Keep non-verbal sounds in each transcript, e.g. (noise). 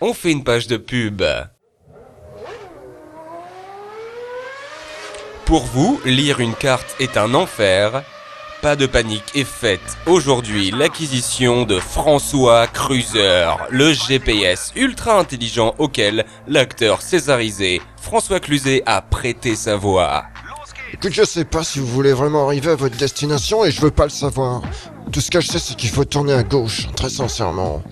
on fait une page de pub. Pour vous, lire une carte est un enfer. Pas de panique est faite. Aujourd'hui, l'acquisition de François Cruiser, le GPS ultra intelligent auquel l'acteur césarisé François Cluzet a prêté sa voix. Écoute, je sais pas si vous voulez vraiment arriver à votre destination et je veux pas le savoir. Tout ce que je sais, c'est qu'il faut tourner à gauche, très sincèrement.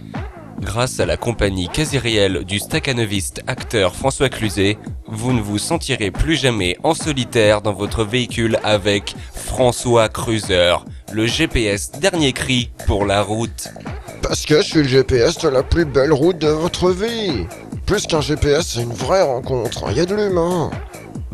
Grâce à la compagnie quasi réelle du staccanoviste acteur François Cluzet, vous ne vous sentirez plus jamais en solitaire dans votre véhicule avec François Cruiser, le GPS dernier cri pour la route. Parce que je suis le GPS de la plus belle route de votre vie. Plus qu'un GPS, c'est une vraie rencontre. Il y a de l'humain.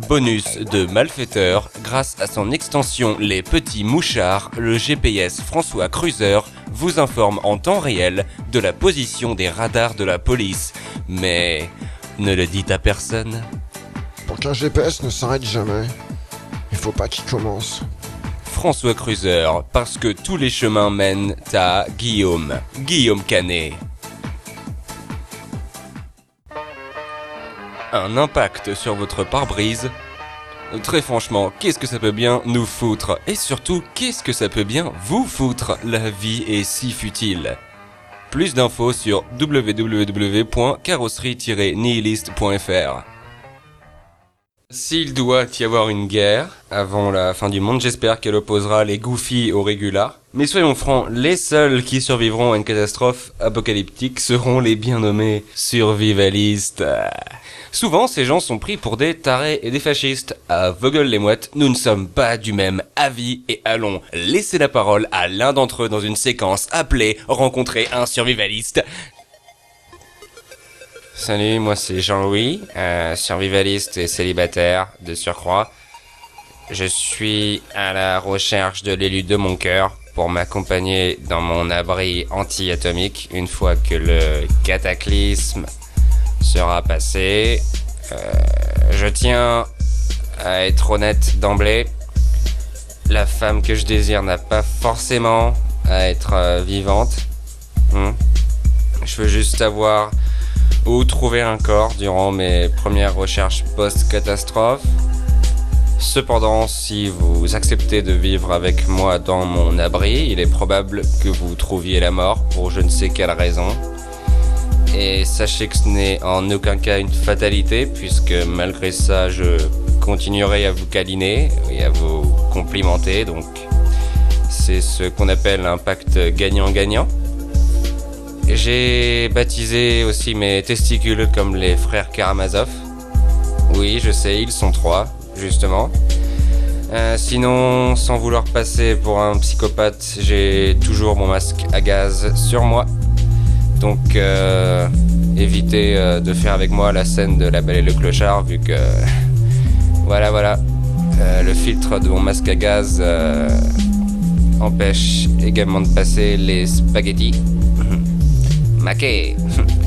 Bonus de malfaiteur, grâce à son extension Les Petits Mouchards, le GPS François Cruiser vous informe en temps réel de la position des radars de la police. Mais ne le dites à personne. Pour qu'un GPS ne s'arrête jamais, il faut pas qu'il commence. François Cruiser, parce que tous les chemins mènent à Guillaume. Guillaume Canet. Un impact sur votre pare-brise Très franchement, qu'est-ce que ça peut bien nous foutre? Et surtout, qu'est-ce que ça peut bien vous foutre La vie est si futile? Plus d'infos sur www.carrosserie-nihiliste.fr S'il doit y avoir une guerre avant la fin du monde, j'espère qu'elle opposera les Goofy aux Regulars. Mais soyons francs, les seuls qui survivront à une catastrophe apocalyptique seront les bien nommés survivalistes. Souvent, ces gens sont pris pour des tarés et des fascistes. À Vogel les mouettes, nous ne sommes pas du même avis et allons laisser la parole à l'un d'entre eux dans une séquence appelée Rencontrer un survivaliste. Salut, moi c'est Jean-Louis, euh, survivaliste et célibataire de surcroît. Je suis à la recherche de l'élu de mon cœur pour m'accompagner dans mon abri anti-atomique une fois que le cataclysme sera passé. Euh, je tiens à être honnête d'emblée. La femme que je désire n'a pas forcément à être euh, vivante. Hmm. Je veux juste savoir où trouver un corps durant mes premières recherches post-catastrophe. Cependant, si vous acceptez de vivre avec moi dans mon abri, il est probable que vous trouviez la mort pour je ne sais quelle raison. Et sachez que ce n'est en aucun cas une fatalité, puisque malgré ça, je continuerai à vous câliner et à vous complimenter. Donc, c'est ce qu'on appelle un pacte gagnant-gagnant. J'ai baptisé aussi mes testicules comme les frères Karamazov. Oui, je sais, ils sont trois, justement. Euh, sinon, sans vouloir passer pour un psychopathe, j'ai toujours mon masque à gaz sur moi. Donc, euh, évitez euh, de faire avec moi la scène de la belle et le clochard, vu que. (laughs) voilà, voilà. Le filtre de mon masque à gaz empêche également de passer les spaghettis. Maquet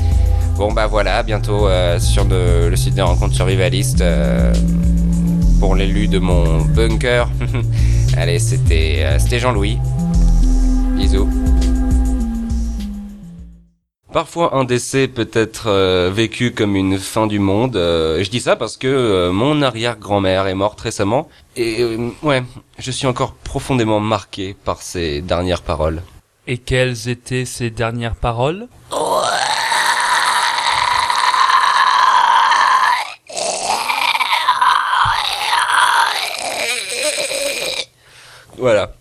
(laughs) Bon bah voilà, bientôt sur le site des rencontres survivalistes pour l'élu de mon bunker. (laughs) Allez, c'était c'était Jean-Louis. Bisous. Parfois, un décès peut être euh, vécu comme une fin du monde. Euh, je dis ça parce que euh, mon arrière-grand-mère est morte récemment et ouais, je suis encore profondément marqué par ses dernières paroles. Et quelles étaient ses dernières paroles Voilà.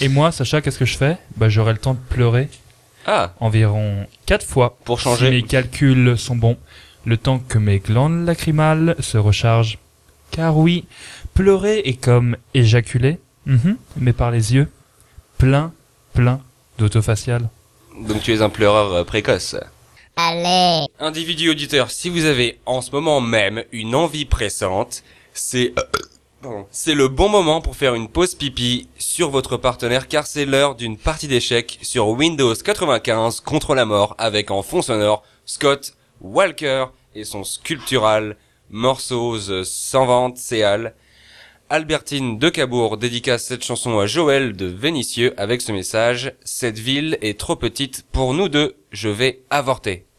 Et moi, Sacha, qu'est-ce que je fais Bah, j'aurai le temps de pleurer Ah, environ quatre fois. pour changer. Si mes calculs sont bons, le temps que mes glandes lacrymales se rechargent. Car oui, pleurer est comme éjaculer, mhm, mais par les yeux, plein, plein d'autofacial. Donc tu es un pleureur euh, précoce. Allez, Individu auditeur, si vous avez en ce moment même une envie pressante, c'est euh, pardon, c'est le bon moment pour faire une pause pipi sur votre partenaire car c'est l'heure d'une partie d'échecs sur Windows 95 contre la mort avec en fond sonore Scott Walker et son sculptural Morceaux sans vente Céal. Albertine de Cabourg dédicace cette chanson à Joël de Vénitieux avec ce message Cette ville est trop petite pour nous deux, je vais avorter.